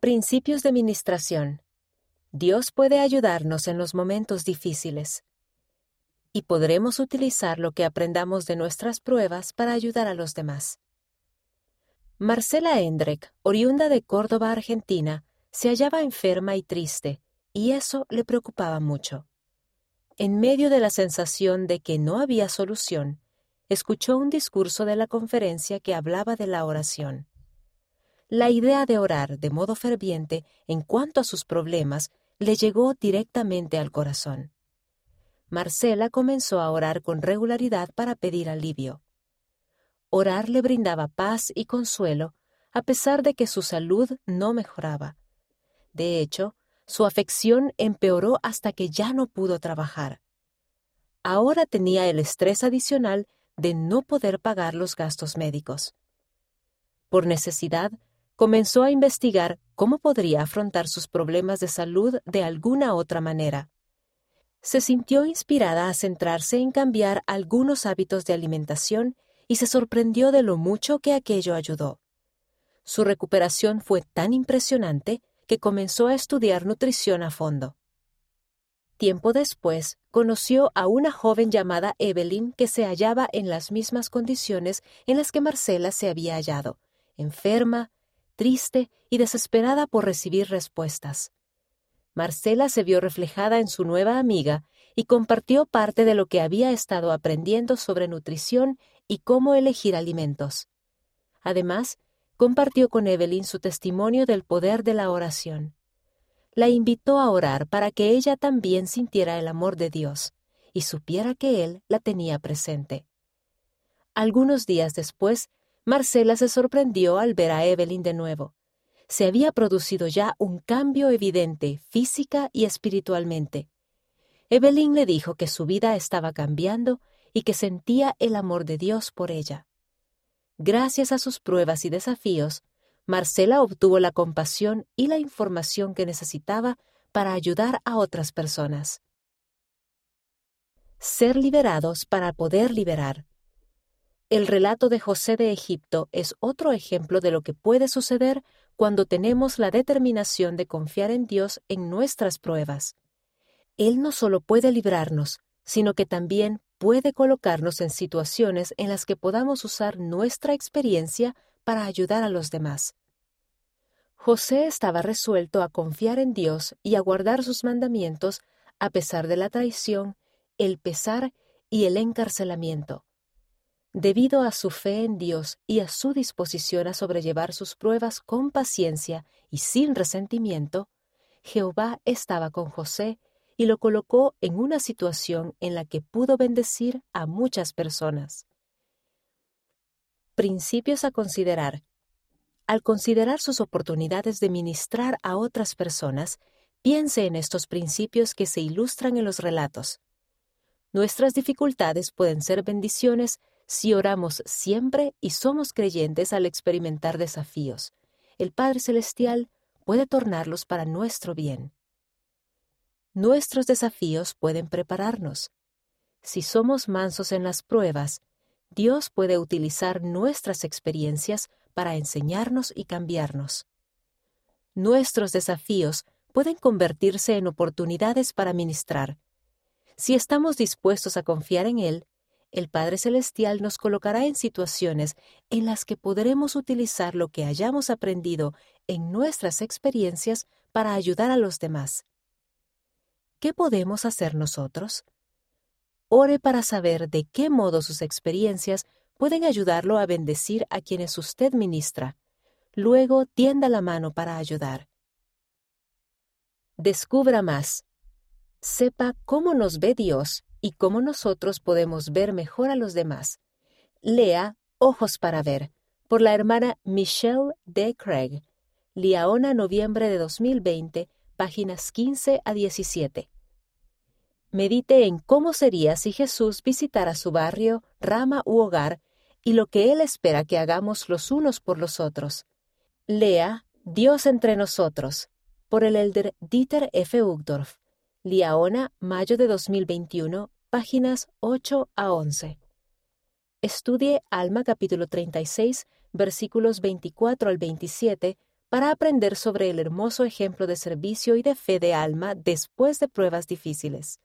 Principios de Ministración. Dios puede ayudarnos en los momentos difíciles. Y podremos utilizar lo que aprendamos de nuestras pruebas para ayudar a los demás. Marcela Endrek, oriunda de Córdoba, Argentina, se hallaba enferma y triste, y eso le preocupaba mucho. En medio de la sensación de que no había solución, escuchó un discurso de la conferencia que hablaba de la oración. La idea de orar de modo ferviente en cuanto a sus problemas le llegó directamente al corazón. Marcela comenzó a orar con regularidad para pedir alivio. Orar le brindaba paz y consuelo, a pesar de que su salud no mejoraba. De hecho, su afección empeoró hasta que ya no pudo trabajar. Ahora tenía el estrés adicional de no poder pagar los gastos médicos. Por necesidad, comenzó a investigar cómo podría afrontar sus problemas de salud de alguna otra manera. Se sintió inspirada a centrarse en cambiar algunos hábitos de alimentación y se sorprendió de lo mucho que aquello ayudó. Su recuperación fue tan impresionante que comenzó a estudiar nutrición a fondo. Tiempo después, conoció a una joven llamada Evelyn que se hallaba en las mismas condiciones en las que Marcela se había hallado, enferma, triste y desesperada por recibir respuestas. Marcela se vio reflejada en su nueva amiga y compartió parte de lo que había estado aprendiendo sobre nutrición y cómo elegir alimentos. Además, compartió con Evelyn su testimonio del poder de la oración. La invitó a orar para que ella también sintiera el amor de Dios y supiera que Él la tenía presente. Algunos días después, Marcela se sorprendió al ver a Evelyn de nuevo. Se había producido ya un cambio evidente física y espiritualmente. Evelyn le dijo que su vida estaba cambiando y que sentía el amor de Dios por ella. Gracias a sus pruebas y desafíos, Marcela obtuvo la compasión y la información que necesitaba para ayudar a otras personas. Ser liberados para poder liberar. El relato de José de Egipto es otro ejemplo de lo que puede suceder cuando tenemos la determinación de confiar en Dios en nuestras pruebas. Él no solo puede librarnos, sino que también puede colocarnos en situaciones en las que podamos usar nuestra experiencia para ayudar a los demás. José estaba resuelto a confiar en Dios y a guardar sus mandamientos a pesar de la traición, el pesar y el encarcelamiento. Debido a su fe en Dios y a su disposición a sobrellevar sus pruebas con paciencia y sin resentimiento, Jehová estaba con José y lo colocó en una situación en la que pudo bendecir a muchas personas. Principios a considerar. Al considerar sus oportunidades de ministrar a otras personas, piense en estos principios que se ilustran en los relatos. Nuestras dificultades pueden ser bendiciones si oramos siempre y somos creyentes al experimentar desafíos. El Padre Celestial puede tornarlos para nuestro bien. Nuestros desafíos pueden prepararnos. Si somos mansos en las pruebas, Dios puede utilizar nuestras experiencias para enseñarnos y cambiarnos. Nuestros desafíos pueden convertirse en oportunidades para ministrar. Si estamos dispuestos a confiar en Él, el Padre Celestial nos colocará en situaciones en las que podremos utilizar lo que hayamos aprendido en nuestras experiencias para ayudar a los demás. ¿qué podemos hacer nosotros? Ore para saber de qué modo sus experiencias pueden ayudarlo a bendecir a quienes usted ministra. Luego tienda la mano para ayudar. Descubra más. Sepa cómo nos ve Dios y cómo nosotros podemos ver mejor a los demás. Lea Ojos para Ver, por la hermana Michelle D. Craig. Liaona, noviembre de 2020, páginas 15 a 17. Medite en cómo sería si Jesús visitara su barrio, rama u hogar y lo que Él espera que hagamos los unos por los otros. Lea Dios entre nosotros, por el elder Dieter F. Uchtdorf. Liaona, mayo de 2021, páginas 8 a 11. Estudie Alma capítulo 36, versículos 24 al 27, para aprender sobre el hermoso ejemplo de servicio y de fe de alma después de pruebas difíciles.